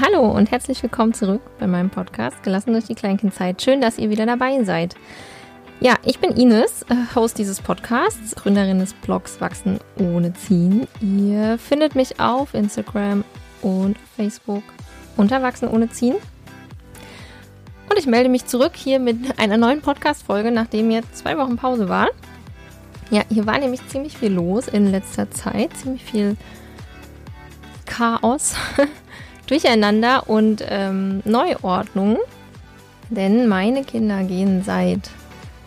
Hallo und herzlich willkommen zurück bei meinem Podcast Gelassen durch die Kleinkindzeit. Schön, dass ihr wieder dabei seid. Ja, ich bin Ines, äh, Host dieses Podcasts, Gründerin des Blogs Wachsen ohne Ziehen. Ihr findet mich auf Instagram und Facebook unter Wachsen ohne Ziehen. Und ich melde mich zurück hier mit einer neuen Podcast-Folge, nachdem jetzt zwei Wochen Pause war. Ja, hier war nämlich ziemlich viel los in letzter Zeit, ziemlich viel Chaos. Durcheinander und ähm, Neuordnung. Denn meine Kinder gehen seit,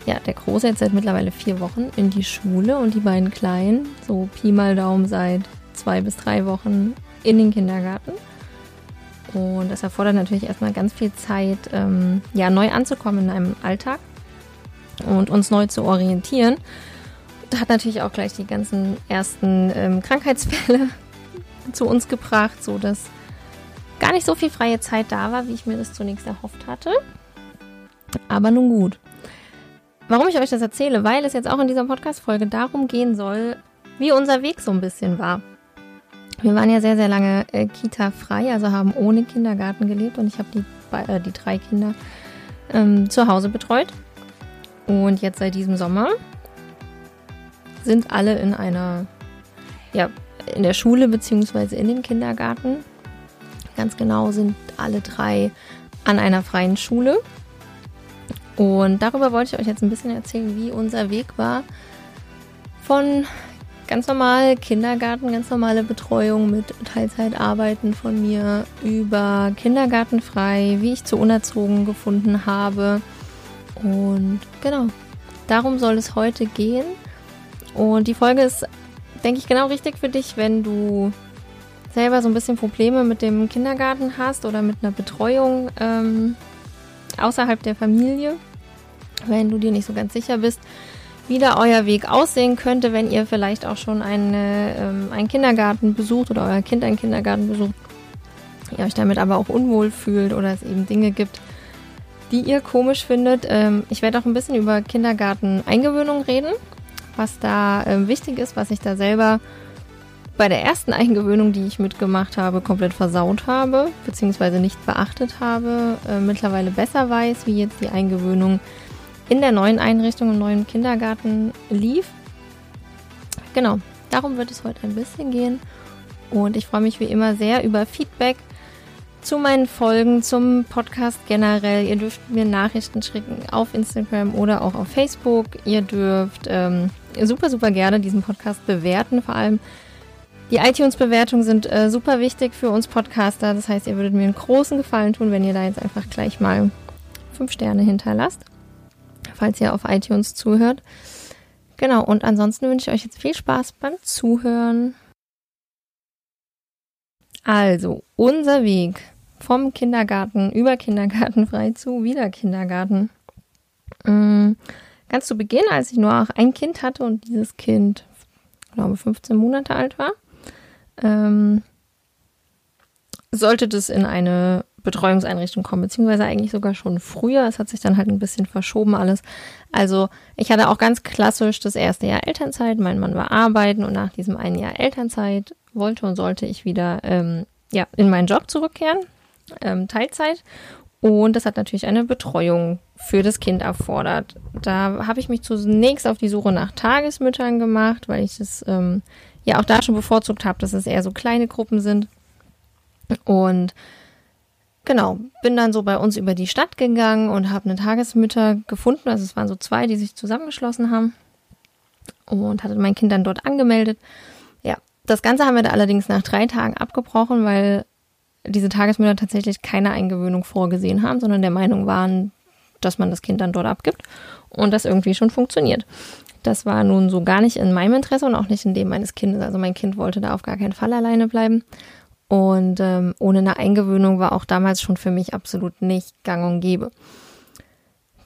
ja, der Große jetzt seit mittlerweile vier Wochen in die Schule und die beiden Kleinen, so Pi mal Daumen, seit zwei bis drei Wochen in den Kindergarten. Und das erfordert natürlich erstmal ganz viel Zeit, ähm, ja, neu anzukommen in einem Alltag und uns neu zu orientieren. Das hat natürlich auch gleich die ganzen ersten ähm, Krankheitsfälle zu uns gebracht, so dass gar nicht so viel freie Zeit da war, wie ich mir das zunächst erhofft hatte. Aber nun gut. Warum ich euch das erzähle? Weil es jetzt auch in dieser Podcast-Folge darum gehen soll, wie unser Weg so ein bisschen war. Wir waren ja sehr, sehr lange äh, Kita-frei, also haben ohne Kindergarten gelebt und ich habe die, äh, die drei Kinder ähm, zu Hause betreut. Und jetzt seit diesem Sommer sind alle in einer, ja, in der Schule bzw. in dem Kindergarten Ganz genau sind alle drei an einer freien Schule. Und darüber wollte ich euch jetzt ein bisschen erzählen, wie unser Weg war von ganz normal Kindergarten, ganz normale Betreuung mit Teilzeitarbeiten von mir über Kindergartenfrei, wie ich zu unerzogen gefunden habe. Und genau, darum soll es heute gehen. Und die Folge ist, denke ich, genau richtig für dich, wenn du selber so ein bisschen Probleme mit dem Kindergarten hast oder mit einer Betreuung ähm, außerhalb der Familie, wenn du dir nicht so ganz sicher bist, wie da euer Weg aussehen könnte, wenn ihr vielleicht auch schon eine, ähm, einen Kindergarten besucht oder euer Kind einen Kindergarten besucht, ihr euch damit aber auch unwohl fühlt oder es eben Dinge gibt, die ihr komisch findet. Ähm, ich werde auch ein bisschen über Kindergarten-Eingewöhnung reden, was da ähm, wichtig ist, was ich da selber bei der ersten Eingewöhnung, die ich mitgemacht habe, komplett versaut habe, beziehungsweise nicht beachtet habe, äh, mittlerweile besser weiß, wie jetzt die Eingewöhnung in der neuen Einrichtung im neuen Kindergarten lief. Genau, darum wird es heute ein bisschen gehen. Und ich freue mich wie immer sehr über Feedback zu meinen Folgen, zum Podcast generell. Ihr dürft mir Nachrichten schicken auf Instagram oder auch auf Facebook. Ihr dürft ähm, super, super gerne diesen Podcast bewerten, vor allem die iTunes-Bewertungen sind äh, super wichtig für uns Podcaster. Das heißt, ihr würdet mir einen großen Gefallen tun, wenn ihr da jetzt einfach gleich mal fünf Sterne hinterlasst, falls ihr auf iTunes zuhört. Genau, und ansonsten wünsche ich euch jetzt viel Spaß beim Zuhören. Also, unser Weg vom Kindergarten über Kindergarten frei zu wieder Kindergarten. Mhm. Ganz zu Beginn, als ich nur auch ein Kind hatte und dieses Kind, glaube 15 Monate alt war, ähm, sollte das in eine Betreuungseinrichtung kommen, beziehungsweise eigentlich sogar schon früher. Es hat sich dann halt ein bisschen verschoben alles. Also ich hatte auch ganz klassisch das erste Jahr Elternzeit. Mein Mann war arbeiten und nach diesem einen Jahr Elternzeit wollte und sollte ich wieder ähm, ja, in meinen Job zurückkehren, ähm, Teilzeit. Und das hat natürlich eine Betreuung für das Kind erfordert. Da habe ich mich zunächst auf die Suche nach Tagesmüttern gemacht, weil ich das ähm, ja auch da schon bevorzugt habe, dass es eher so kleine Gruppen sind. Und genau, bin dann so bei uns über die Stadt gegangen und habe eine Tagesmütter gefunden. Also es waren so zwei, die sich zusammengeschlossen haben. Und hatte mein Kind dann dort angemeldet. Ja, das Ganze haben wir da allerdings nach drei Tagen abgebrochen, weil diese Tagesmütter tatsächlich keine Eingewöhnung vorgesehen haben, sondern der Meinung waren, dass man das Kind dann dort abgibt und das irgendwie schon funktioniert. Das war nun so gar nicht in meinem Interesse und auch nicht in dem meines Kindes. Also mein Kind wollte da auf gar keinen Fall alleine bleiben. Und ähm, ohne eine Eingewöhnung war auch damals schon für mich absolut nicht gang und gäbe.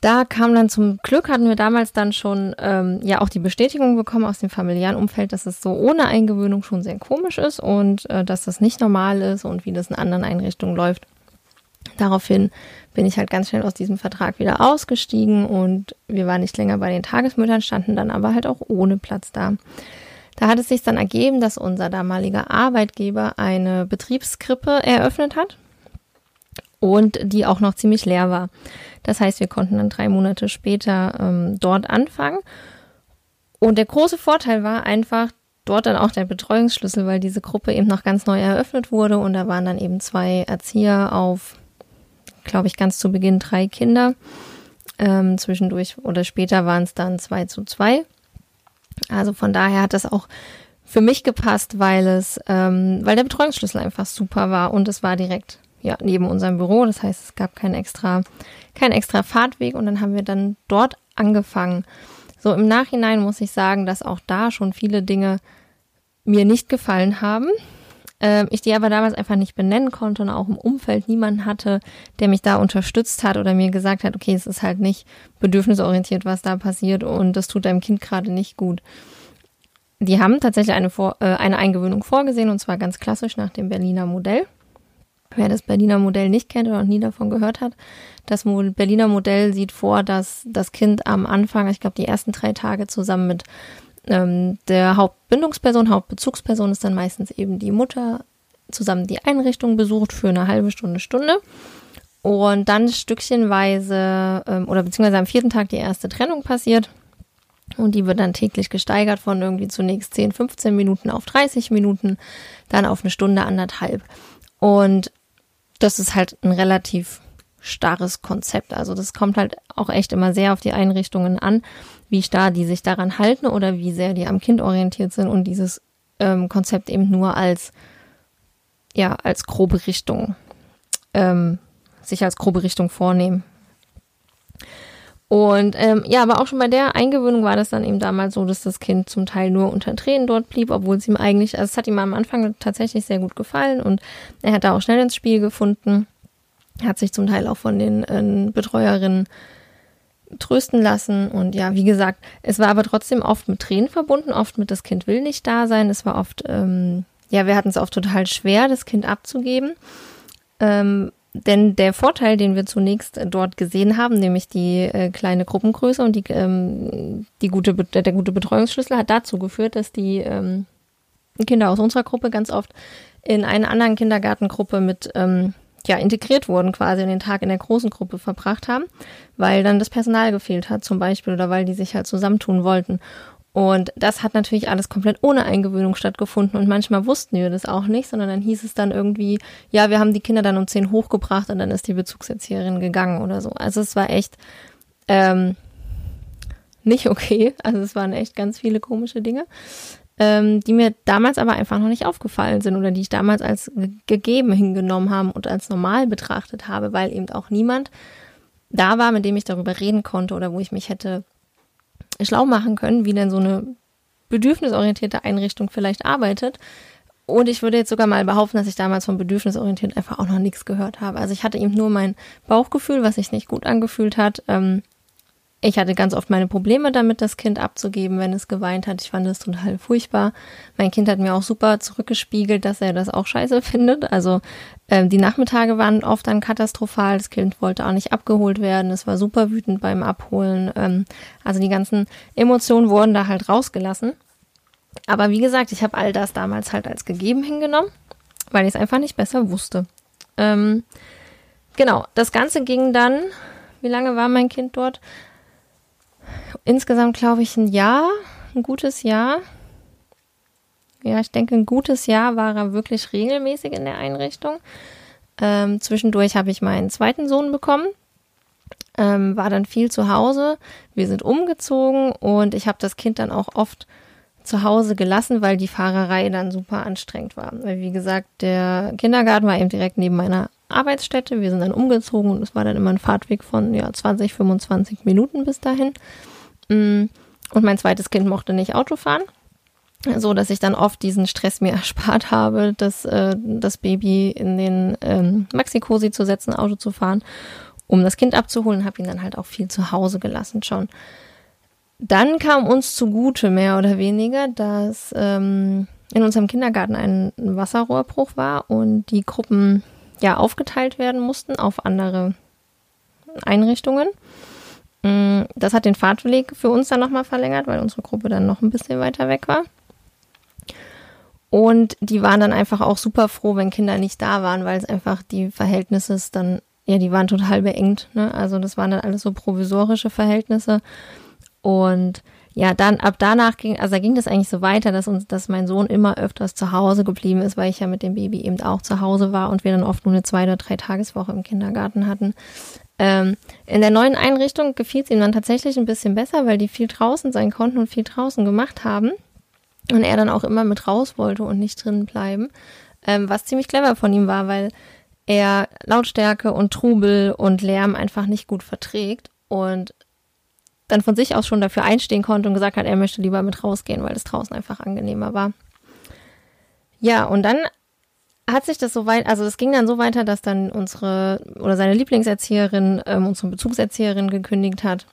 Da kam dann zum Glück, hatten wir damals dann schon ähm, ja auch die Bestätigung bekommen aus dem familiären Umfeld, dass es so ohne Eingewöhnung schon sehr komisch ist und äh, dass das nicht normal ist und wie das in anderen Einrichtungen läuft. Daraufhin bin ich halt ganz schnell aus diesem Vertrag wieder ausgestiegen und wir waren nicht länger bei den Tagesmüttern, standen dann aber halt auch ohne Platz da. Da hat es sich dann ergeben, dass unser damaliger Arbeitgeber eine Betriebskrippe eröffnet hat. und die auch noch ziemlich leer war. Das heißt, wir konnten dann drei Monate später ähm, dort anfangen. Und der große Vorteil war einfach dort dann auch der Betreuungsschlüssel, weil diese Gruppe eben noch ganz neu eröffnet wurde und da waren dann eben zwei Erzieher auf, glaube ich, ganz zu Beginn drei Kinder. Ähm, zwischendurch oder später waren es dann zwei zu zwei. Also von daher hat das auch für mich gepasst, weil es, ähm, weil der Betreuungsschlüssel einfach super war und es war direkt ja neben unserem Büro. Das heißt, es gab keinen extra, keinen extra Fahrtweg und dann haben wir dann dort angefangen. So im Nachhinein muss ich sagen, dass auch da schon viele Dinge mir nicht gefallen haben. Ähm, ich die aber damals einfach nicht benennen konnte und auch im Umfeld niemanden hatte, der mich da unterstützt hat oder mir gesagt hat, okay, es ist halt nicht bedürfnisorientiert, was da passiert und das tut deinem Kind gerade nicht gut. Die haben tatsächlich eine, Vor äh, eine Eingewöhnung vorgesehen und zwar ganz klassisch nach dem Berliner Modell. Wer das Berliner Modell nicht kennt oder noch nie davon gehört hat, das Berliner Modell sieht vor, dass das Kind am Anfang, ich glaube, die ersten drei Tage zusammen mit ähm, der Hauptbindungsperson, Hauptbezugsperson ist dann meistens eben die Mutter, zusammen die Einrichtung besucht für eine halbe Stunde, Stunde. Und dann stückchenweise ähm, oder beziehungsweise am vierten Tag die erste Trennung passiert. Und die wird dann täglich gesteigert von irgendwie zunächst 10, 15 Minuten auf 30 Minuten, dann auf eine Stunde, anderthalb. Und das ist halt ein relativ starres Konzept. Also das kommt halt auch echt immer sehr auf die Einrichtungen an, wie starr die sich daran halten oder wie sehr die am Kind orientiert sind und dieses ähm, Konzept eben nur als ja als grobe Richtung ähm, sich als grobe Richtung vornehmen. Und ähm, ja, aber auch schon bei der Eingewöhnung war das dann eben damals so, dass das Kind zum Teil nur unter Tränen dort blieb, obwohl es ihm eigentlich, also es hat ihm am Anfang tatsächlich sehr gut gefallen und er hat da auch schnell ins Spiel gefunden, hat sich zum Teil auch von den äh, Betreuerinnen trösten lassen. Und ja, wie gesagt, es war aber trotzdem oft mit Tränen verbunden, oft mit das Kind will nicht da sein, es war oft, ähm, ja, wir hatten es oft total schwer, das Kind abzugeben. Ähm, denn der Vorteil, den wir zunächst dort gesehen haben, nämlich die äh, kleine Gruppengröße und die, ähm, die gute, der gute Betreuungsschlüssel, hat dazu geführt, dass die ähm, Kinder aus unserer Gruppe ganz oft in eine anderen Kindergartengruppe mit ähm, ja, integriert wurden, quasi den Tag in der großen Gruppe verbracht haben, weil dann das Personal gefehlt hat zum Beispiel oder weil die sich halt zusammentun wollten. Und das hat natürlich alles komplett ohne Eingewöhnung stattgefunden und manchmal wussten wir das auch nicht, sondern dann hieß es dann irgendwie, ja, wir haben die Kinder dann um zehn hochgebracht und dann ist die Bezugserzieherin gegangen oder so. Also es war echt ähm, nicht okay. Also es waren echt ganz viele komische Dinge, ähm, die mir damals aber einfach noch nicht aufgefallen sind oder die ich damals als gegeben hingenommen haben und als normal betrachtet habe, weil eben auch niemand da war, mit dem ich darüber reden konnte oder wo ich mich hätte schlau machen können, wie denn so eine bedürfnisorientierte Einrichtung vielleicht arbeitet. Und ich würde jetzt sogar mal behaupten, dass ich damals von bedürfnisorientiert einfach auch noch nichts gehört habe. Also ich hatte eben nur mein Bauchgefühl, was sich nicht gut angefühlt hat. Ähm, ich hatte ganz oft meine Probleme damit, das Kind abzugeben, wenn es geweint hat. Ich fand es total furchtbar. Mein Kind hat mir auch super zurückgespiegelt, dass er das auch scheiße findet. Also ähm, die Nachmittage waren oft dann katastrophal. Das Kind wollte auch nicht abgeholt werden. Es war super wütend beim Abholen. Ähm, also die ganzen Emotionen wurden da halt rausgelassen. Aber wie gesagt, ich habe all das damals halt als gegeben hingenommen, weil ich es einfach nicht besser wusste. Ähm, genau, das Ganze ging dann, wie lange war mein Kind dort? Insgesamt, glaube ich, ein Jahr, ein gutes Jahr. Ja, ich denke, ein gutes Jahr war er wirklich regelmäßig in der Einrichtung. Ähm, zwischendurch habe ich meinen zweiten Sohn bekommen, ähm, war dann viel zu Hause. Wir sind umgezogen und ich habe das Kind dann auch oft zu Hause gelassen, weil die Fahrerei dann super anstrengend war. Weil, wie gesagt, der Kindergarten war eben direkt neben meiner Arbeitsstätte. Wir sind dann umgezogen und es war dann immer ein Fahrtweg von ja, 20, 25 Minuten bis dahin. Mm, und mein zweites Kind mochte nicht Auto fahren. So dass ich dann oft diesen Stress mir erspart habe, das, äh, das Baby in den ähm, Maxi-Cosi zu setzen, Auto zu fahren, um das Kind abzuholen, habe ihn dann halt auch viel zu Hause gelassen schon. Dann kam uns zugute, mehr oder weniger, dass ähm, in unserem Kindergarten ein Wasserrohrbruch war und die Gruppen ja aufgeteilt werden mussten auf andere Einrichtungen. Mm, das hat den Fahrtweg für uns dann nochmal verlängert, weil unsere Gruppe dann noch ein bisschen weiter weg war. Und die waren dann einfach auch super froh, wenn Kinder nicht da waren, weil es einfach die Verhältnisse dann ja, die waren total beengt. Ne? Also das waren dann alles so provisorische Verhältnisse. Und ja, dann ab danach ging, also da ging das eigentlich so weiter, dass uns, dass mein Sohn immer öfters zu Hause geblieben ist, weil ich ja mit dem Baby eben auch zu Hause war und wir dann oft nur eine zwei oder drei Tageswoche im Kindergarten hatten. Ähm, in der neuen Einrichtung gefiel es ihm dann tatsächlich ein bisschen besser, weil die viel draußen sein konnten und viel draußen gemacht haben. Und er dann auch immer mit raus wollte und nicht drinnen bleiben. Ähm, was ziemlich clever von ihm war, weil er Lautstärke und Trubel und Lärm einfach nicht gut verträgt und dann von sich aus schon dafür einstehen konnte und gesagt hat, er möchte lieber mit rausgehen, weil es draußen einfach angenehmer war. Ja, und dann hat sich das so weit, also es ging dann so weiter, dass dann unsere oder seine Lieblingserzieherin, ähm, unsere Bezugserzieherin gekündigt hat,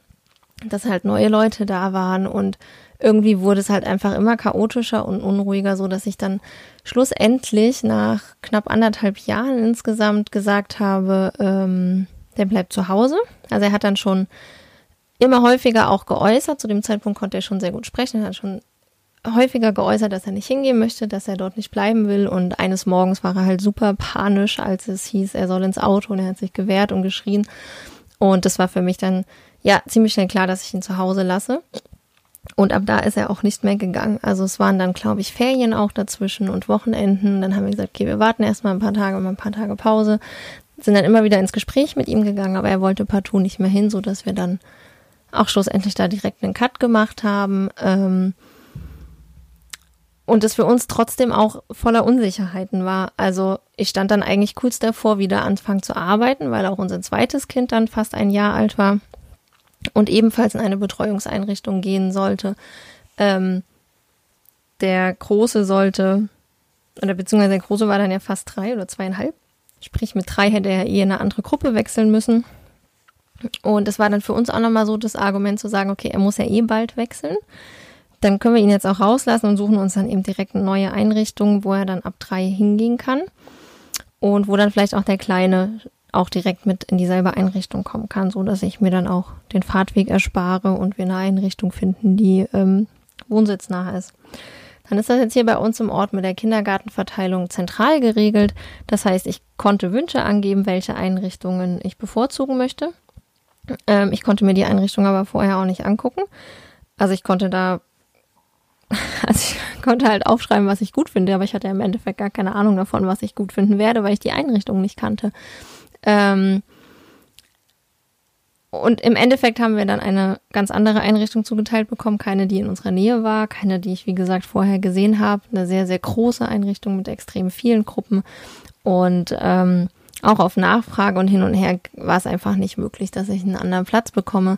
dass halt neue Leute da waren und irgendwie wurde es halt einfach immer chaotischer und unruhiger, so dass ich dann schlussendlich nach knapp anderthalb Jahren insgesamt gesagt habe, ähm, der bleibt zu Hause. Also er hat dann schon immer häufiger auch geäußert. Zu dem Zeitpunkt konnte er schon sehr gut sprechen. Er hat schon häufiger geäußert, dass er nicht hingehen möchte, dass er dort nicht bleiben will. Und eines Morgens war er halt super panisch, als es hieß, er soll ins Auto und er hat sich gewehrt und geschrien. Und das war für mich dann ja ziemlich schnell klar, dass ich ihn zu Hause lasse. Und ab da ist er auch nicht mehr gegangen. Also es waren dann, glaube ich, Ferien auch dazwischen und Wochenenden. Dann haben wir gesagt, okay, wir warten erstmal ein paar Tage, mal ein paar Tage Pause. Sind dann immer wieder ins Gespräch mit ihm gegangen, aber er wollte partout nicht mehr hin, so dass wir dann auch schlussendlich da direkt einen Cut gemacht haben. Ähm, und es für uns trotzdem auch voller Unsicherheiten war. Also ich stand dann eigentlich kurz davor, wieder anfangen zu arbeiten, weil auch unser zweites Kind dann fast ein Jahr alt war und ebenfalls in eine Betreuungseinrichtung gehen sollte. Ähm, der Große sollte, oder beziehungsweise der Große war dann ja fast drei oder zweieinhalb. Sprich, mit drei hätte er eh in eine andere Gruppe wechseln müssen. Und das war dann für uns auch nochmal so das Argument zu sagen, okay, er muss ja eh bald wechseln. Dann können wir ihn jetzt auch rauslassen und suchen uns dann eben direkt eine neue Einrichtung, wo er dann ab drei hingehen kann. Und wo dann vielleicht auch der Kleine auch direkt mit in dieselbe Einrichtung kommen kann, so dass ich mir dann auch den Fahrtweg erspare und wir eine Einrichtung finden, die ähm, wohnsitznah ist. Dann ist das jetzt hier bei uns im Ort mit der Kindergartenverteilung zentral geregelt. Das heißt, ich konnte Wünsche angeben, welche Einrichtungen ich bevorzugen möchte. Ähm, ich konnte mir die Einrichtung aber vorher auch nicht angucken. Also ich konnte da, also ich konnte halt aufschreiben, was ich gut finde, aber ich hatte im Endeffekt gar keine Ahnung davon, was ich gut finden werde, weil ich die Einrichtung nicht kannte. Ähm, und im Endeffekt haben wir dann eine ganz andere Einrichtung zugeteilt bekommen, keine, die in unserer Nähe war, keine, die ich, wie gesagt, vorher gesehen habe. Eine sehr, sehr große Einrichtung mit extrem vielen Gruppen. Und ähm, auch auf Nachfrage und hin und her war es einfach nicht möglich, dass ich einen anderen Platz bekomme.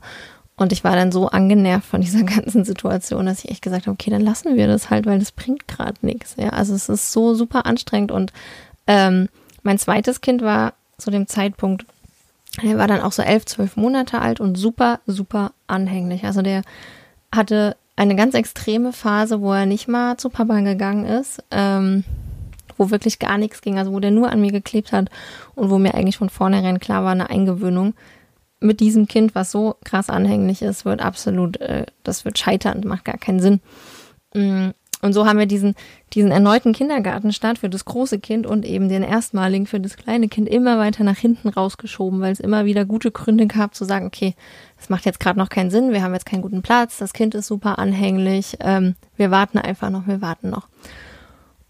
Und ich war dann so angenervt von dieser ganzen Situation, dass ich echt gesagt habe, okay, dann lassen wir das halt, weil das bringt gerade nichts. Ja, also es ist so super anstrengend. Und ähm, mein zweites Kind war zu dem Zeitpunkt, er war dann auch so elf, zwölf Monate alt und super, super anhänglich. Also der hatte eine ganz extreme Phase, wo er nicht mal zu Papa gegangen ist. Ähm, wo wirklich gar nichts ging, also wo der nur an mir geklebt hat und wo mir eigentlich von vornherein klar war, eine Eingewöhnung mit diesem Kind, was so krass anhänglich ist, wird absolut, äh, das wird scheitern, macht gar keinen Sinn. Mm, und so haben wir diesen, diesen erneuten Kindergartenstart für das große Kind und eben den erstmaligen für das kleine Kind immer weiter nach hinten rausgeschoben, weil es immer wieder gute Gründe gab zu sagen, okay, das macht jetzt gerade noch keinen Sinn, wir haben jetzt keinen guten Platz, das Kind ist super anhänglich, ähm, wir warten einfach noch, wir warten noch.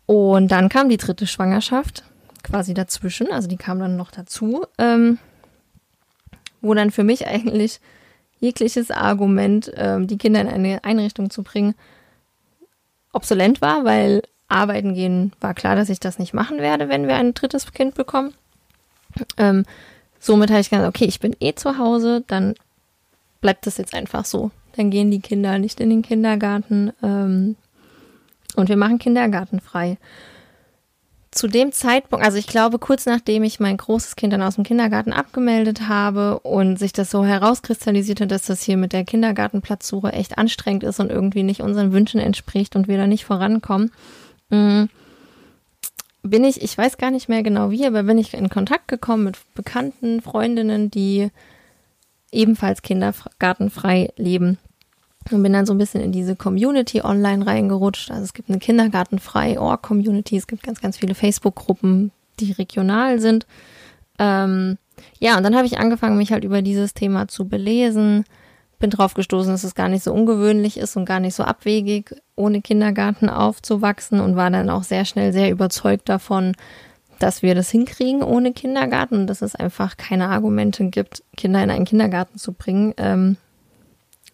Und dann kam die dritte Schwangerschaft quasi dazwischen, also die kam dann noch dazu, ähm, wo dann für mich eigentlich jegliches Argument, ähm, die Kinder in eine Einrichtung zu bringen, obsolent war, weil arbeiten gehen war klar, dass ich das nicht machen werde, wenn wir ein drittes Kind bekommen. Ähm, somit habe ich gesagt, okay, ich bin eh zu Hause, dann bleibt das jetzt einfach so. Dann gehen die Kinder nicht in den Kindergarten. Ähm, und wir machen Kindergarten frei. Zu dem Zeitpunkt, also ich glaube, kurz nachdem ich mein großes Kind dann aus dem Kindergarten abgemeldet habe und sich das so herauskristallisierte, dass das hier mit der Kindergartenplatzsuche echt anstrengend ist und irgendwie nicht unseren Wünschen entspricht und wir da nicht vorankommen, mm, bin ich, ich weiß gar nicht mehr genau wie, aber bin ich in Kontakt gekommen mit bekannten Freundinnen, die ebenfalls kindergartenfrei leben und bin dann so ein bisschen in diese Community online reingerutscht. Also es gibt eine Kindergartenfrei Org Community, es gibt ganz, ganz viele Facebook-Gruppen, die regional sind. Ähm, ja, und dann habe ich angefangen, mich halt über dieses Thema zu belesen. Bin drauf gestoßen, dass es gar nicht so ungewöhnlich ist und gar nicht so abwegig, ohne Kindergarten aufzuwachsen und war dann auch sehr schnell sehr überzeugt davon, dass wir das hinkriegen ohne Kindergarten und dass es einfach keine Argumente gibt, Kinder in einen Kindergarten zu bringen, ähm,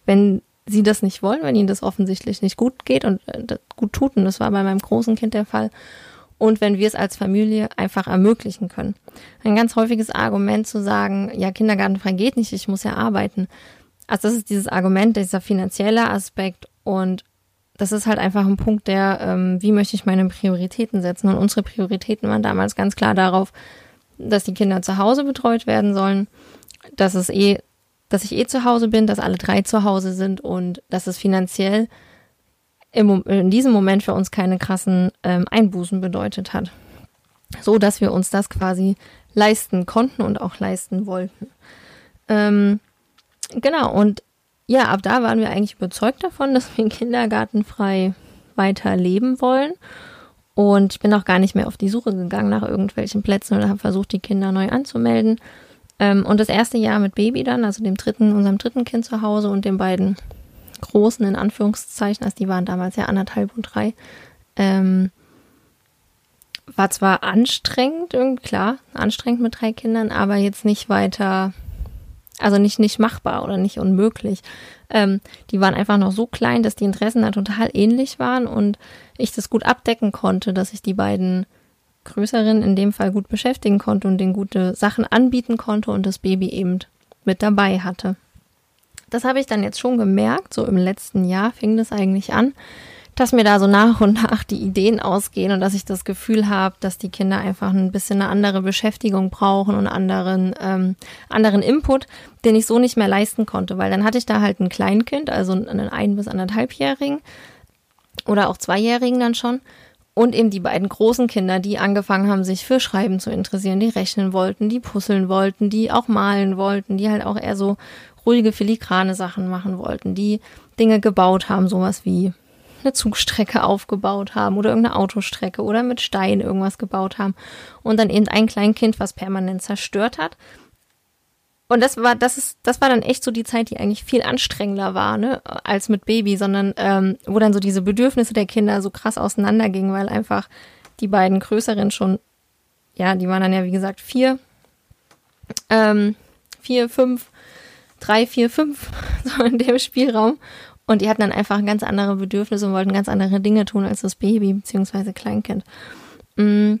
wenn sie das nicht wollen, wenn ihnen das offensichtlich nicht gut geht und äh, gut tut. Und das war bei meinem großen Kind der Fall. Und wenn wir es als Familie einfach ermöglichen können. Ein ganz häufiges Argument zu sagen, ja, kindergartenfrei geht nicht, ich muss ja arbeiten. Also das ist dieses Argument, dieser finanzielle Aspekt und das ist halt einfach ein Punkt, der, ähm, wie möchte ich meine Prioritäten setzen? Und unsere Prioritäten waren damals ganz klar darauf, dass die Kinder zu Hause betreut werden sollen, dass es eh, dass ich eh zu Hause bin, dass alle drei zu Hause sind und dass es finanziell im, in diesem Moment für uns keine krassen ähm, Einbußen bedeutet hat. So dass wir uns das quasi leisten konnten und auch leisten wollten. Ähm, genau, und ja, ab da waren wir eigentlich überzeugt davon, dass wir kindergartenfrei weiter leben wollen. Und ich bin auch gar nicht mehr auf die Suche gegangen nach irgendwelchen Plätzen oder habe versucht, die Kinder neu anzumelden. Ähm, und das erste Jahr mit Baby dann, also dem dritten, unserem dritten Kind zu Hause und den beiden großen, in Anführungszeichen, also die waren damals ja anderthalb und drei, ähm, war zwar anstrengend, klar, anstrengend mit drei Kindern, aber jetzt nicht weiter also nicht, nicht machbar oder nicht unmöglich. Ähm, die waren einfach noch so klein, dass die Interessen da total ähnlich waren und ich das gut abdecken konnte, dass ich die beiden Größeren in dem Fall gut beschäftigen konnte und denen gute Sachen anbieten konnte und das Baby eben mit dabei hatte. Das habe ich dann jetzt schon gemerkt, so im letzten Jahr fing das eigentlich an, dass mir da so nach und nach die Ideen ausgehen und dass ich das Gefühl habe, dass die Kinder einfach ein bisschen eine andere Beschäftigung brauchen und anderen, ähm, anderen Input, den ich so nicht mehr leisten konnte, weil dann hatte ich da halt ein Kleinkind, also einen ein- bis anderthalbjährigen oder auch zweijährigen dann schon und eben die beiden großen Kinder, die angefangen haben, sich für Schreiben zu interessieren, die rechnen wollten, die puzzeln wollten, die auch malen wollten, die halt auch eher so ruhige, filigrane Sachen machen wollten, die Dinge gebaut haben, sowas wie eine Zugstrecke aufgebaut haben oder irgendeine Autostrecke oder mit Stein irgendwas gebaut haben und dann eben ein Kleinkind, was permanent zerstört hat. Und das war, das ist, das war dann echt so die Zeit, die eigentlich viel anstrengender war, ne, als mit Baby, sondern ähm, wo dann so diese Bedürfnisse der Kinder so krass auseinandergingen, weil einfach die beiden Größeren schon, ja, die waren dann ja wie gesagt vier, ähm, vier, fünf, drei, vier, fünf, so in dem Spielraum. Und die hatten dann einfach ganz andere Bedürfnisse und wollten ganz andere Dinge tun als das Baby bzw. Kleinkind. Mm.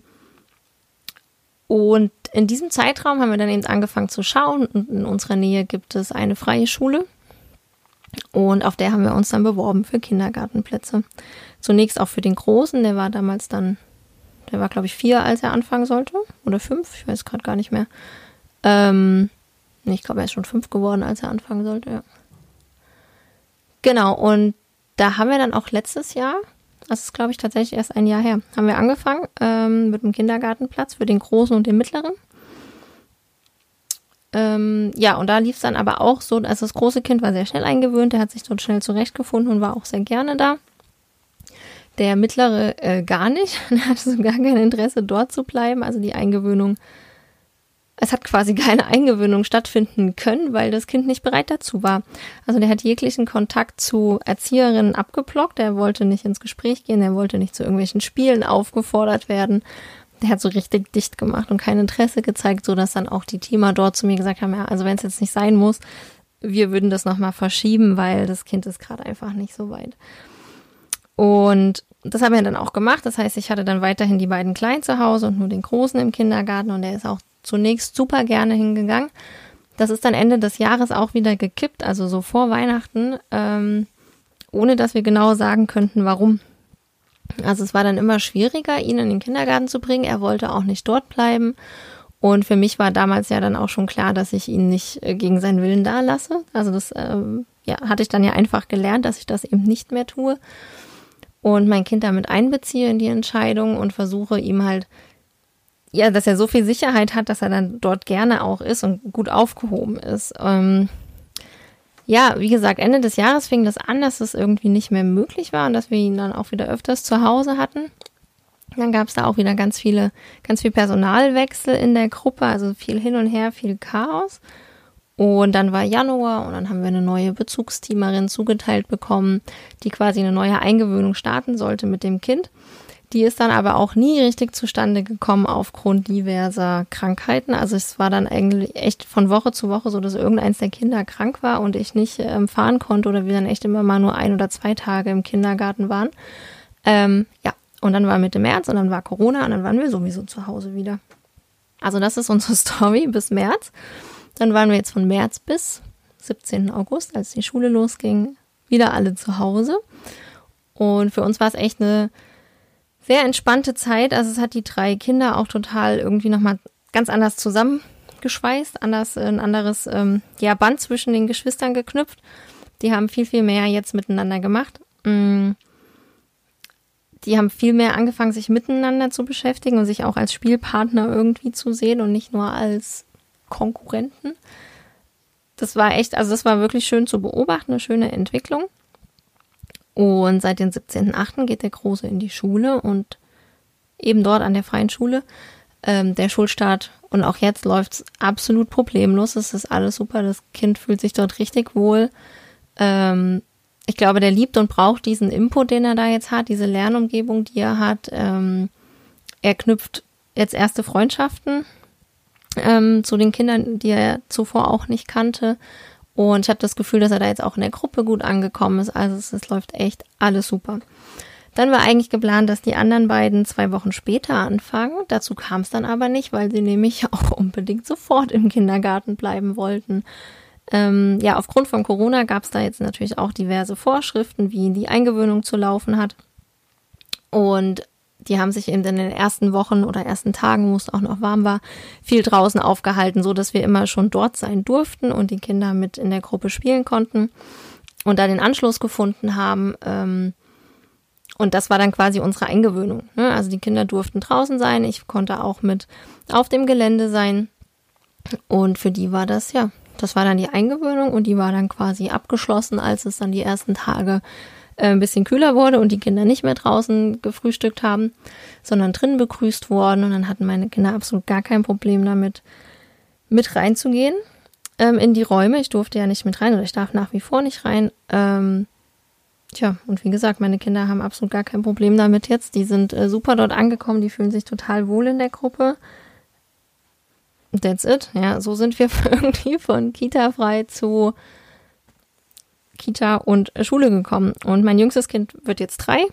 Und in diesem Zeitraum haben wir dann eben angefangen zu schauen. Und in unserer Nähe gibt es eine freie Schule. Und auf der haben wir uns dann beworben für Kindergartenplätze. Zunächst auch für den Großen, der war damals dann, der war glaube ich vier, als er anfangen sollte. Oder fünf, ich weiß gerade gar nicht mehr. Ähm, ich glaube, er ist schon fünf geworden, als er anfangen sollte, ja. Genau, und da haben wir dann auch letztes Jahr, das ist glaube ich tatsächlich erst ein Jahr her, haben wir angefangen ähm, mit dem Kindergartenplatz für den Großen und den Mittleren. Ähm, ja, und da lief es dann aber auch so, also das große Kind war sehr schnell eingewöhnt, der hat sich dort schnell zurechtgefunden und war auch sehr gerne da. Der mittlere äh, gar nicht, der hatte so gar kein Interesse dort zu bleiben, also die Eingewöhnung es hat quasi keine Eingewöhnung stattfinden können, weil das Kind nicht bereit dazu war. Also der hat jeglichen Kontakt zu Erzieherinnen abgeblockt, er wollte nicht ins Gespräch gehen, er wollte nicht zu irgendwelchen Spielen aufgefordert werden. Der hat so richtig dicht gemacht und kein Interesse gezeigt, so dass dann auch die Thema dort zu mir gesagt haben, ja, also wenn es jetzt nicht sein muss, wir würden das nochmal verschieben, weil das Kind ist gerade einfach nicht so weit. Und das haben wir dann auch gemacht. Das heißt, ich hatte dann weiterhin die beiden Kleinen zu Hause und nur den Großen im Kindergarten und der ist auch zunächst super gerne hingegangen. Das ist dann Ende des Jahres auch wieder gekippt, also so vor Weihnachten, ähm, ohne dass wir genau sagen könnten, warum. Also es war dann immer schwieriger, ihn in den Kindergarten zu bringen. Er wollte auch nicht dort bleiben. Und für mich war damals ja dann auch schon klar, dass ich ihn nicht äh, gegen seinen Willen da lasse. Also das ähm, ja, hatte ich dann ja einfach gelernt, dass ich das eben nicht mehr tue. Und mein Kind damit einbeziehe in die Entscheidung und versuche ihm halt ja, dass er so viel Sicherheit hat, dass er dann dort gerne auch ist und gut aufgehoben ist. Ähm, ja, wie gesagt, Ende des Jahres fing das an, dass es irgendwie nicht mehr möglich war und dass wir ihn dann auch wieder öfters zu Hause hatten. Dann gab es da auch wieder ganz viele, ganz viel Personalwechsel in der Gruppe, also viel hin und her, viel Chaos. Und dann war Januar und dann haben wir eine neue Bezugsteamerin zugeteilt bekommen, die quasi eine neue Eingewöhnung starten sollte mit dem Kind. Die ist dann aber auch nie richtig zustande gekommen aufgrund diverser Krankheiten. Also es war dann eigentlich echt von Woche zu Woche so, dass irgendeins der Kinder krank war und ich nicht ähm, fahren konnte oder wir dann echt immer mal nur ein oder zwei Tage im Kindergarten waren. Ähm, ja, und dann war Mitte März und dann war Corona und dann waren wir sowieso zu Hause wieder. Also das ist unsere Story bis März. Dann waren wir jetzt von März bis 17. August, als die Schule losging, wieder alle zu Hause. Und für uns war es echt eine sehr entspannte Zeit. Also es hat die drei Kinder auch total irgendwie nochmal ganz anders zusammengeschweißt, anders, ein anderes ähm, ja, Band zwischen den Geschwistern geknüpft. Die haben viel, viel mehr jetzt miteinander gemacht. Mm. Die haben viel mehr angefangen, sich miteinander zu beschäftigen und sich auch als Spielpartner irgendwie zu sehen und nicht nur als Konkurrenten. Das war echt, also das war wirklich schön zu beobachten, eine schöne Entwicklung. Und seit dem 17.8. geht der Große in die Schule und eben dort an der freien Schule. Ähm, der Schulstart und auch jetzt läuft es absolut problemlos. Es ist alles super. Das Kind fühlt sich dort richtig wohl. Ähm, ich glaube, der liebt und braucht diesen Input, den er da jetzt hat, diese Lernumgebung, die er hat. Ähm, er knüpft jetzt erste Freundschaften ähm, zu den Kindern, die er zuvor auch nicht kannte. Und ich habe das Gefühl, dass er da jetzt auch in der Gruppe gut angekommen ist. Also es, es läuft echt alles super. Dann war eigentlich geplant, dass die anderen beiden zwei Wochen später anfangen. Dazu kam es dann aber nicht, weil sie nämlich auch unbedingt sofort im Kindergarten bleiben wollten. Ähm, ja, aufgrund von Corona gab es da jetzt natürlich auch diverse Vorschriften, wie die Eingewöhnung zu laufen hat. Und die haben sich eben in den ersten Wochen oder ersten Tagen, wo es auch noch warm war, viel draußen aufgehalten, so dass wir immer schon dort sein durften und die Kinder mit in der Gruppe spielen konnten und da den Anschluss gefunden haben. Ähm, und das war dann quasi unsere Eingewöhnung. Ne? Also die Kinder durften draußen sein, ich konnte auch mit auf dem Gelände sein. Und für die war das, ja, das war dann die Eingewöhnung und die war dann quasi abgeschlossen, als es dann die ersten Tage äh, ein bisschen kühler wurde und die Kinder nicht mehr draußen gefrühstückt haben, sondern drinnen begrüßt worden. Und dann hatten meine Kinder absolut gar kein Problem damit, mit reinzugehen ähm, in die Räume. Ich durfte ja nicht mit rein oder ich darf nach wie vor nicht rein. Ähm, tja, und wie gesagt, meine Kinder haben absolut gar kein Problem damit jetzt. Die sind äh, super dort angekommen, die fühlen sich total wohl in der Gruppe. That's it. Ja, so sind wir irgendwie von Kita frei zu Kita und Schule gekommen. Und mein jüngstes Kind wird jetzt drei.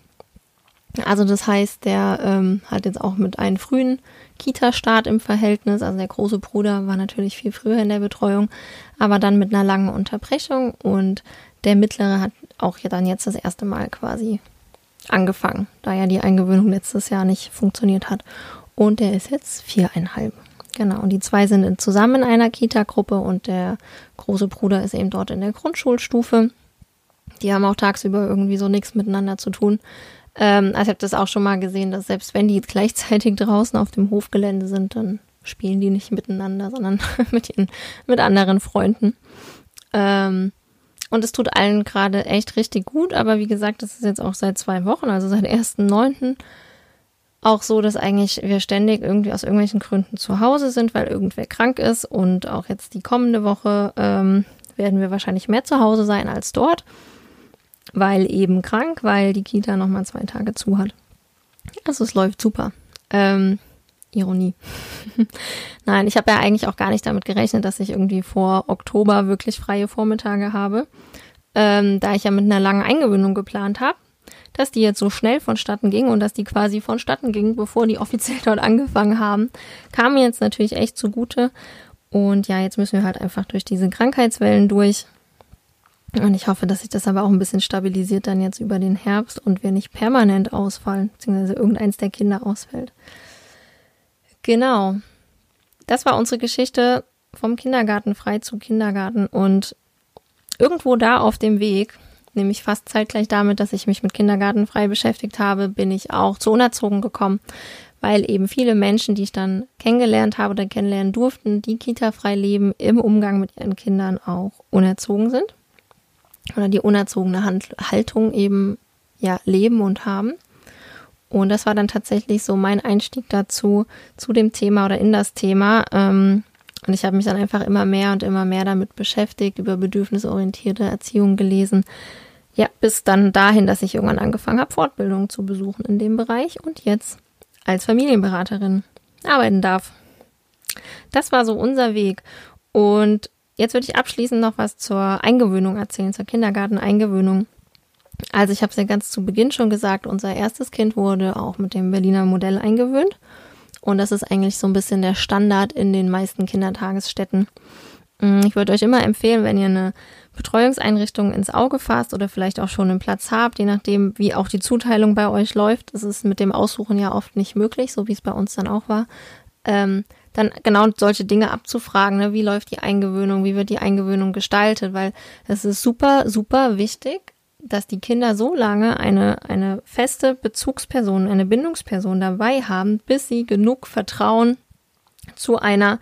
Also das heißt, der ähm, hat jetzt auch mit einem frühen Kita-Start im Verhältnis. Also der große Bruder war natürlich viel früher in der Betreuung, aber dann mit einer langen Unterbrechung. Und der mittlere hat auch ja dann jetzt das erste Mal quasi angefangen, da ja die Eingewöhnung letztes Jahr nicht funktioniert hat. Und der ist jetzt viereinhalb. Genau, und die zwei sind zusammen in einer Kita-Gruppe und der große Bruder ist eben dort in der Grundschulstufe. Die haben auch tagsüber irgendwie so nichts miteinander zu tun. Ähm, also ich habe das auch schon mal gesehen, dass selbst wenn die gleichzeitig draußen auf dem Hofgelände sind, dann spielen die nicht miteinander, sondern mit, ihren, mit anderen Freunden. Ähm, und es tut allen gerade echt richtig gut, aber wie gesagt, das ist jetzt auch seit zwei Wochen, also seit 1.9 auch so, dass eigentlich wir ständig irgendwie aus irgendwelchen Gründen zu Hause sind, weil irgendwer krank ist. Und auch jetzt die kommende Woche ähm, werden wir wahrscheinlich mehr zu Hause sein als dort, weil eben krank, weil die Kita nochmal zwei Tage zu hat. Also es läuft super. Ähm, Ironie. Nein, ich habe ja eigentlich auch gar nicht damit gerechnet, dass ich irgendwie vor Oktober wirklich freie Vormittage habe, ähm, da ich ja mit einer langen Eingewöhnung geplant habe dass die jetzt so schnell vonstatten ging und dass die quasi vonstatten ging, bevor die offiziell dort angefangen haben, kam mir jetzt natürlich echt zugute. Und ja, jetzt müssen wir halt einfach durch diese Krankheitswellen durch. Und ich hoffe, dass sich das aber auch ein bisschen stabilisiert dann jetzt über den Herbst und wir nicht permanent ausfallen, beziehungsweise irgendeins der Kinder ausfällt. Genau. Das war unsere Geschichte vom Kindergarten frei zu Kindergarten und irgendwo da auf dem Weg nämlich fast zeitgleich damit, dass ich mich mit Kindergarten frei beschäftigt habe, bin ich auch zu unerzogen gekommen, weil eben viele Menschen, die ich dann kennengelernt habe oder kennenlernen durften, die Kita-frei leben, im Umgang mit ihren Kindern auch unerzogen sind oder die unerzogene Hand Haltung eben ja leben und haben. Und das war dann tatsächlich so mein Einstieg dazu, zu dem Thema oder in das Thema. Ähm, und ich habe mich dann einfach immer mehr und immer mehr damit beschäftigt, über bedürfnisorientierte Erziehung gelesen. Ja, bis dann dahin, dass ich irgendwann angefangen habe, Fortbildungen zu besuchen in dem Bereich und jetzt als Familienberaterin arbeiten darf. Das war so unser Weg. Und jetzt würde ich abschließend noch was zur Eingewöhnung erzählen, zur Kindergarteneingewöhnung. Also ich habe es ja ganz zu Beginn schon gesagt, unser erstes Kind wurde auch mit dem Berliner Modell eingewöhnt. Und das ist eigentlich so ein bisschen der Standard in den meisten Kindertagesstätten. Mm, ich würde euch immer empfehlen, wenn ihr eine Betreuungseinrichtung ins Auge fasst oder vielleicht auch schon einen Platz habt, je nachdem, wie auch die Zuteilung bei euch läuft. Das ist mit dem Aussuchen ja oft nicht möglich, so wie es bei uns dann auch war. Ähm, dann genau solche Dinge abzufragen, ne? wie läuft die Eingewöhnung, wie wird die Eingewöhnung gestaltet, weil es ist super, super wichtig, dass die Kinder so lange eine, eine feste Bezugsperson, eine Bindungsperson dabei haben, bis sie genug Vertrauen zu einer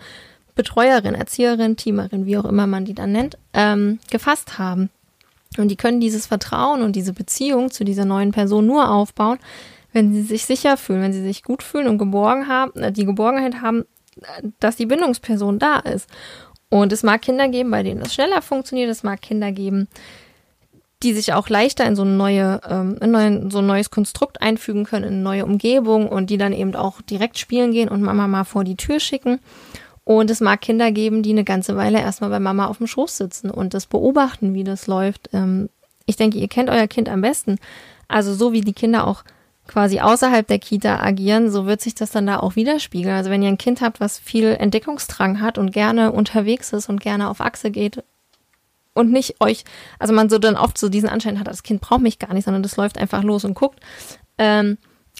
Betreuerin, Erzieherin, Teamerin, wie auch immer man die dann nennt, ähm, gefasst haben. Und die können dieses Vertrauen und diese Beziehung zu dieser neuen Person nur aufbauen, wenn sie sich sicher fühlen, wenn sie sich gut fühlen und geborgen haben, äh, die Geborgenheit haben, dass die Bindungsperson da ist. Und es mag Kinder geben, bei denen das schneller funktioniert. Es mag Kinder geben, die sich auch leichter in so, eine neue, ähm, in neuen, so ein neues Konstrukt einfügen können, in eine neue Umgebung und die dann eben auch direkt spielen gehen und Mama mal vor die Tür schicken. Und es mag Kinder geben, die eine ganze Weile erstmal bei Mama auf dem Schoß sitzen und das beobachten, wie das läuft. Ähm, ich denke, ihr kennt euer Kind am besten. Also so wie die Kinder auch quasi außerhalb der Kita agieren, so wird sich das dann da auch widerspiegeln. Also wenn ihr ein Kind habt, was viel Entdeckungsdrang hat und gerne unterwegs ist und gerne auf Achse geht und nicht euch, also man so dann oft so diesen Anschein hat, das Kind braucht mich gar nicht, sondern das läuft einfach los und guckt. Ähm,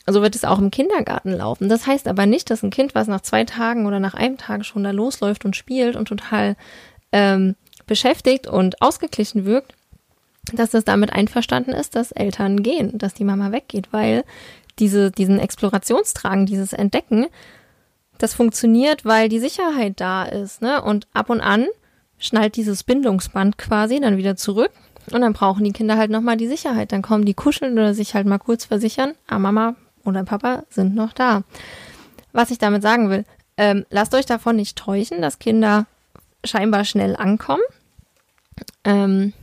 so wird es auch im Kindergarten laufen. Das heißt aber nicht, dass ein Kind, was nach zwei Tagen oder nach einem Tag schon da losläuft und spielt und total ähm, beschäftigt und ausgeglichen wirkt, dass das damit einverstanden ist, dass Eltern gehen, dass die Mama weggeht, weil diese, diesen Explorationstragen, dieses Entdecken, das funktioniert, weil die Sicherheit da ist, ne? Und ab und an schnallt dieses Bindungsband quasi dann wieder zurück und dann brauchen die Kinder halt nochmal die Sicherheit. Dann kommen die kuscheln oder sich halt mal kurz versichern, ah, Mama oder Papa sind noch da. Was ich damit sagen will, ähm, lasst euch davon nicht täuschen, dass Kinder scheinbar schnell ankommen. Ähm,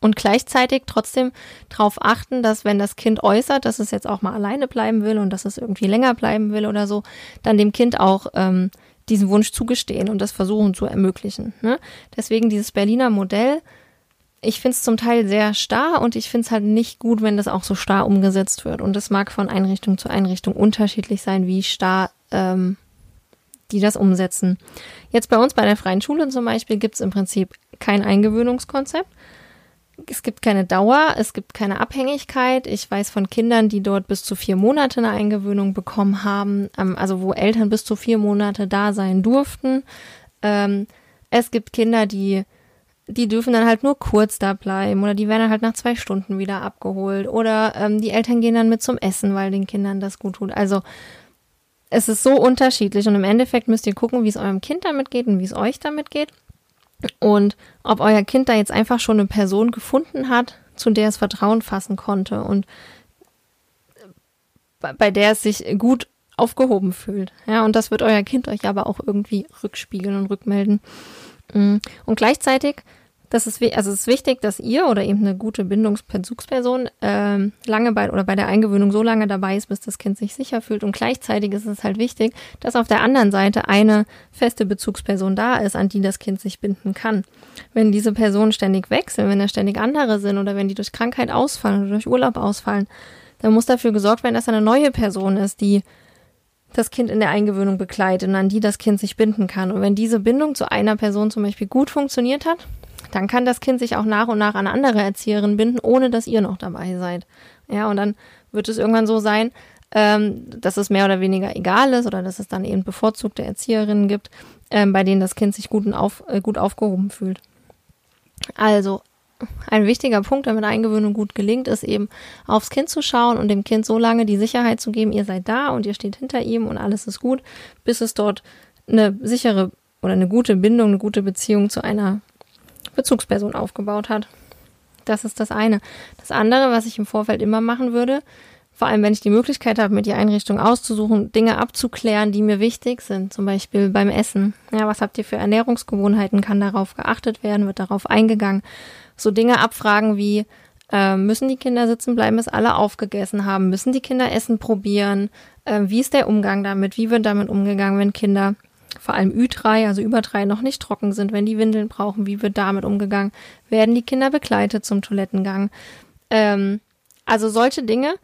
und gleichzeitig trotzdem darauf achten, dass wenn das Kind äußert, dass es jetzt auch mal alleine bleiben will und dass es irgendwie länger bleiben will oder so, dann dem Kind auch ähm, diesen Wunsch zugestehen und das versuchen zu ermöglichen. Ne? Deswegen dieses Berliner Modell, ich finde es zum Teil sehr starr und ich finde es halt nicht gut, wenn das auch so starr umgesetzt wird. Und es mag von Einrichtung zu Einrichtung unterschiedlich sein, wie starr ähm, die das umsetzen. Jetzt bei uns bei der Freien Schule zum Beispiel gibt es im Prinzip kein Eingewöhnungskonzept es gibt keine Dauer, es gibt keine Abhängigkeit. Ich weiß von Kindern, die dort bis zu vier Monate eine Eingewöhnung bekommen haben, ähm, also wo Eltern bis zu vier Monate da sein durften. Ähm, es gibt Kinder, die die dürfen dann halt nur kurz da bleiben oder die werden dann halt nach zwei Stunden wieder abgeholt oder ähm, die Eltern gehen dann mit zum Essen, weil den Kindern das gut tut. Also es ist so unterschiedlich und im Endeffekt müsst ihr gucken, wie es eurem Kind damit geht und wie es euch damit geht. Und ob euer Kind da jetzt einfach schon eine Person gefunden hat, zu der es Vertrauen fassen konnte und bei der es sich gut aufgehoben fühlt. Ja, und das wird euer Kind euch aber auch irgendwie rückspiegeln und rückmelden. Mm. Und gleichzeitig das ist, also es ist wichtig, dass ihr oder eben eine gute Bindungsbezugsperson ähm, lange bei oder bei der Eingewöhnung so lange dabei ist, bis das Kind sich sicher fühlt. Und gleichzeitig ist es halt wichtig, dass auf der anderen Seite eine feste Bezugsperson da ist, an die das Kind sich binden kann. Wenn diese Personen ständig wechseln, wenn da ständig andere sind oder wenn die durch Krankheit ausfallen oder durch Urlaub ausfallen, dann muss dafür gesorgt werden, dass eine neue Person ist, die das Kind in der Eingewöhnung begleitet und an die das Kind sich binden kann. Und wenn diese Bindung zu einer Person zum Beispiel gut funktioniert hat, dann kann das Kind sich auch nach und nach an andere Erzieherinnen binden, ohne dass ihr noch dabei seid. Ja, und dann wird es irgendwann so sein, ähm, dass es mehr oder weniger egal ist oder dass es dann eben bevorzugte Erzieherinnen gibt, ähm, bei denen das Kind sich gut, auf, äh, gut aufgehoben fühlt. Also ein wichtiger Punkt, damit Eingewöhnung gut gelingt, ist eben aufs Kind zu schauen und dem Kind so lange die Sicherheit zu geben, ihr seid da und ihr steht hinter ihm und alles ist gut, bis es dort eine sichere oder eine gute Bindung, eine gute Beziehung zu einer Bezugsperson aufgebaut hat. Das ist das eine. Das andere, was ich im Vorfeld immer machen würde, vor allem wenn ich die Möglichkeit habe, mir die Einrichtung auszusuchen, Dinge abzuklären, die mir wichtig sind, zum Beispiel beim Essen. Ja, was habt ihr für Ernährungsgewohnheiten? Kann darauf geachtet werden? Wird darauf eingegangen? So Dinge abfragen wie, äh, müssen die Kinder sitzen bleiben, bis alle aufgegessen haben? Müssen die Kinder Essen probieren? Äh, wie ist der Umgang damit? Wie wird damit umgegangen, wenn Kinder vor allem Ü3, also über drei, noch nicht trocken sind, wenn die Windeln brauchen, wie wird damit umgegangen? Werden die Kinder begleitet zum Toilettengang? Ähm, also solche Dinge,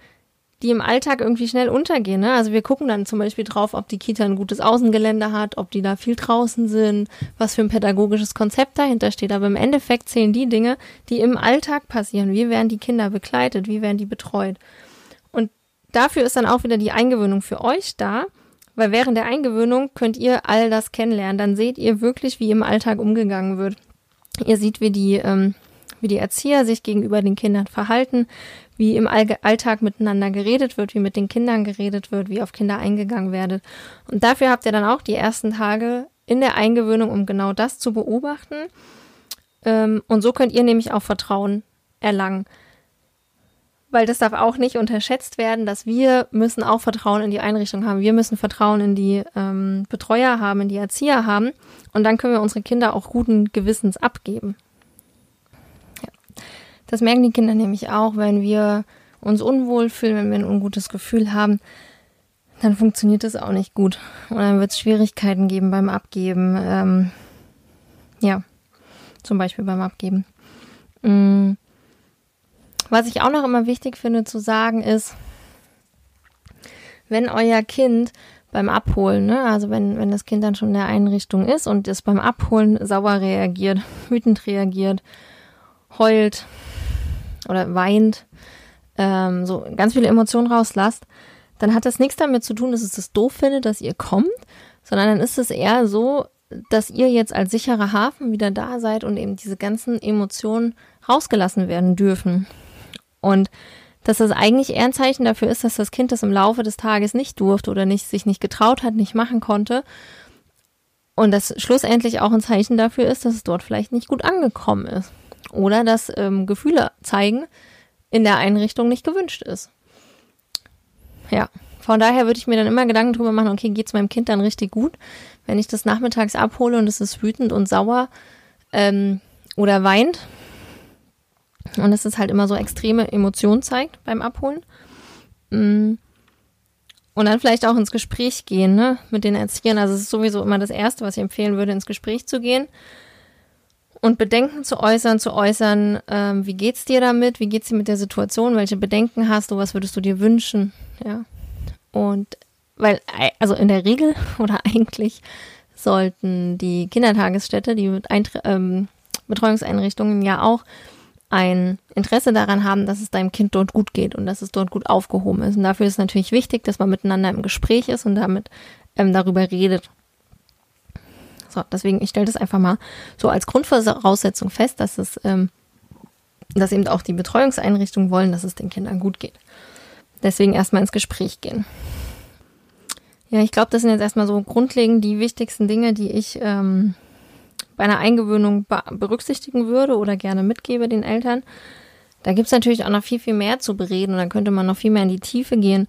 die im Alltag irgendwie schnell untergehen. Ne? Also wir gucken dann zum Beispiel drauf, ob die Kita ein gutes Außengelände hat, ob die da viel draußen sind, was für ein pädagogisches Konzept dahinter steht. Aber im Endeffekt zählen die Dinge, die im Alltag passieren. Wie werden die Kinder begleitet? Wie werden die betreut? Und dafür ist dann auch wieder die Eingewöhnung für euch da, weil während der Eingewöhnung könnt ihr all das kennenlernen. Dann seht ihr wirklich, wie im Alltag umgegangen wird. Ihr seht, wie die ähm, wie die Erzieher sich gegenüber den Kindern verhalten, wie im Alltag miteinander geredet wird, wie mit den Kindern geredet wird, wie auf Kinder eingegangen werdet. Und dafür habt ihr dann auch die ersten Tage in der Eingewöhnung, um genau das zu beobachten. Ähm, und so könnt ihr nämlich auch Vertrauen erlangen. Weil das darf auch nicht unterschätzt werden, dass wir müssen auch Vertrauen in die Einrichtung haben. Wir müssen Vertrauen in die ähm, Betreuer haben, in die Erzieher haben. Und dann können wir unsere Kinder auch guten Gewissens abgeben. Das merken die Kinder nämlich auch, wenn wir uns unwohl fühlen, wenn wir ein ungutes Gefühl haben, dann funktioniert das auch nicht gut. Und dann wird es Schwierigkeiten geben beim Abgeben. Ähm, ja, zum Beispiel beim Abgeben. Mhm. Was ich auch noch immer wichtig finde zu sagen ist, wenn euer Kind beim Abholen, ne, also wenn, wenn das Kind dann schon in der Einrichtung ist und es beim Abholen sauer reagiert, wütend reagiert, heult, oder weint, ähm, so ganz viele Emotionen rauslasst, dann hat das nichts damit zu tun, dass es das doof findet, dass ihr kommt, sondern dann ist es eher so, dass ihr jetzt als sicherer Hafen wieder da seid und eben diese ganzen Emotionen rausgelassen werden dürfen. Und dass das eigentlich eher ein Zeichen dafür ist, dass das Kind das im Laufe des Tages nicht durfte oder nicht, sich nicht getraut hat, nicht machen konnte. Und das schlussendlich auch ein Zeichen dafür ist, dass es dort vielleicht nicht gut angekommen ist. Oder dass ähm, Gefühle zeigen in der Einrichtung nicht gewünscht ist. Ja, von daher würde ich mir dann immer Gedanken drüber machen, okay, geht es meinem Kind dann richtig gut, wenn ich das nachmittags abhole und es ist wütend und sauer ähm, oder weint und es ist halt immer so extreme Emotionen zeigt beim Abholen. Mm. Und dann vielleicht auch ins Gespräch gehen, ne, mit den Erziehern. Also es ist sowieso immer das Erste, was ich empfehlen würde, ins Gespräch zu gehen und Bedenken zu äußern, zu äußern, ähm, wie geht's dir damit, wie geht's dir mit der Situation, welche Bedenken hast du, was würdest du dir wünschen, ja. Und weil, also in der Regel oder eigentlich sollten die Kindertagesstätte, die ähm, Betreuungseinrichtungen ja auch ein Interesse daran haben, dass es deinem Kind dort gut geht und dass es dort gut aufgehoben ist. Und dafür ist natürlich wichtig, dass man miteinander im Gespräch ist und damit ähm, darüber redet. So, deswegen, ich stelle das einfach mal so als Grundvoraussetzung fest, dass es, ähm, dass eben auch die Betreuungseinrichtungen wollen, dass es den Kindern gut geht. Deswegen erstmal ins Gespräch gehen. Ja, ich glaube, das sind jetzt erstmal so grundlegend die wichtigsten Dinge, die ich ähm, bei einer Eingewöhnung berücksichtigen würde oder gerne mitgebe den Eltern. Da gibt es natürlich auch noch viel, viel mehr zu bereden und dann könnte man noch viel mehr in die Tiefe gehen.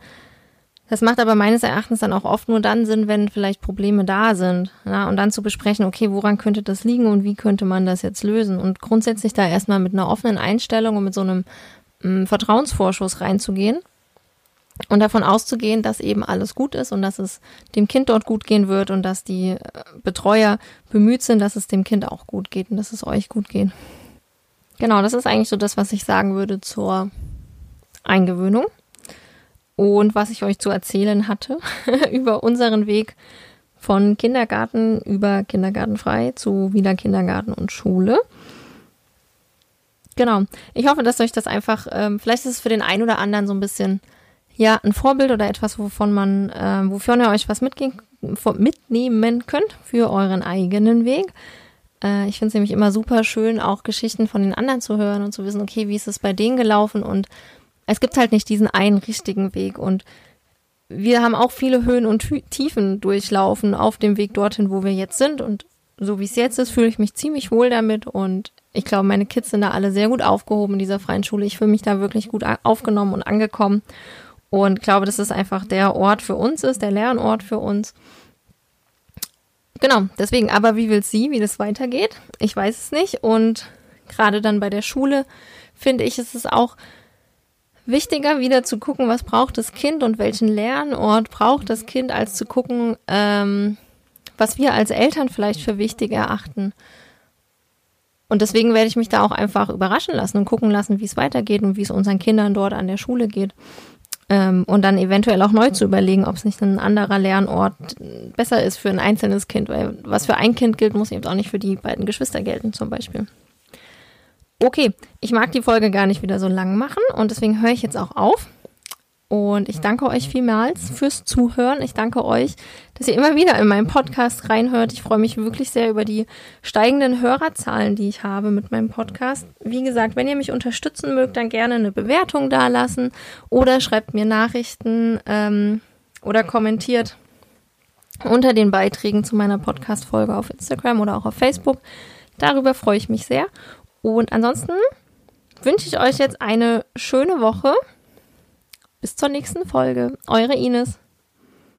Das macht aber meines Erachtens dann auch oft nur dann Sinn, wenn vielleicht Probleme da sind. Ja, und dann zu besprechen, okay, woran könnte das liegen und wie könnte man das jetzt lösen? Und grundsätzlich da erstmal mit einer offenen Einstellung und mit so einem mm, Vertrauensvorschuss reinzugehen und davon auszugehen, dass eben alles gut ist und dass es dem Kind dort gut gehen wird und dass die äh, Betreuer bemüht sind, dass es dem Kind auch gut geht und dass es euch gut geht. Genau, das ist eigentlich so das, was ich sagen würde zur Eingewöhnung und was ich euch zu erzählen hatte über unseren Weg von Kindergarten über Kindergartenfrei zu wieder Kindergarten und Schule. Genau. Ich hoffe, dass euch das einfach, ähm, vielleicht ist es für den einen oder anderen so ein bisschen, ja, ein Vorbild oder etwas, wovon man, äh, wofür ihr euch was mitgehen, mitnehmen könnt für euren eigenen Weg. Äh, ich finde es nämlich immer super schön, auch Geschichten von den anderen zu hören und zu wissen, okay, wie ist es bei denen gelaufen? Und es gibt halt nicht diesen einen richtigen Weg. Und wir haben auch viele Höhen und Tiefen durchlaufen auf dem Weg dorthin, wo wir jetzt sind. Und so wie es jetzt ist, fühle ich mich ziemlich wohl damit. Und ich glaube, meine Kids sind da alle sehr gut aufgehoben in dieser freien Schule. Ich fühle mich da wirklich gut aufgenommen und angekommen Und glaube, dass es einfach der Ort für uns ist, der Lernort für uns. Genau, deswegen, aber wie will sie, wie das weitergeht? Ich weiß es nicht. Und gerade dann bei der Schule finde ich, ist es auch wichtiger, wieder zu gucken, was braucht das Kind und welchen Lernort braucht das Kind, als zu gucken, ähm, was wir als Eltern vielleicht für wichtig erachten. Und deswegen werde ich mich da auch einfach überraschen lassen und gucken lassen, wie es weitergeht und wie es unseren Kindern dort an der Schule geht. Ähm, und dann eventuell auch neu zu überlegen, ob es nicht ein anderer Lernort besser ist für ein einzelnes Kind, weil was für ein Kind gilt, muss eben auch nicht für die beiden Geschwister gelten, zum Beispiel. Okay, ich mag die Folge gar nicht wieder so lang machen und deswegen höre ich jetzt auch auf. Und ich danke euch vielmals fürs Zuhören. Ich danke euch, dass ihr immer wieder in meinen Podcast reinhört. Ich freue mich wirklich sehr über die steigenden Hörerzahlen, die ich habe mit meinem Podcast. Wie gesagt, wenn ihr mich unterstützen mögt, dann gerne eine Bewertung dalassen oder schreibt mir Nachrichten ähm, oder kommentiert unter den Beiträgen zu meiner Podcast-Folge auf Instagram oder auch auf Facebook. Darüber freue ich mich sehr. Und ansonsten wünsche ich euch jetzt eine schöne Woche. Bis zur nächsten Folge. Eure Ines.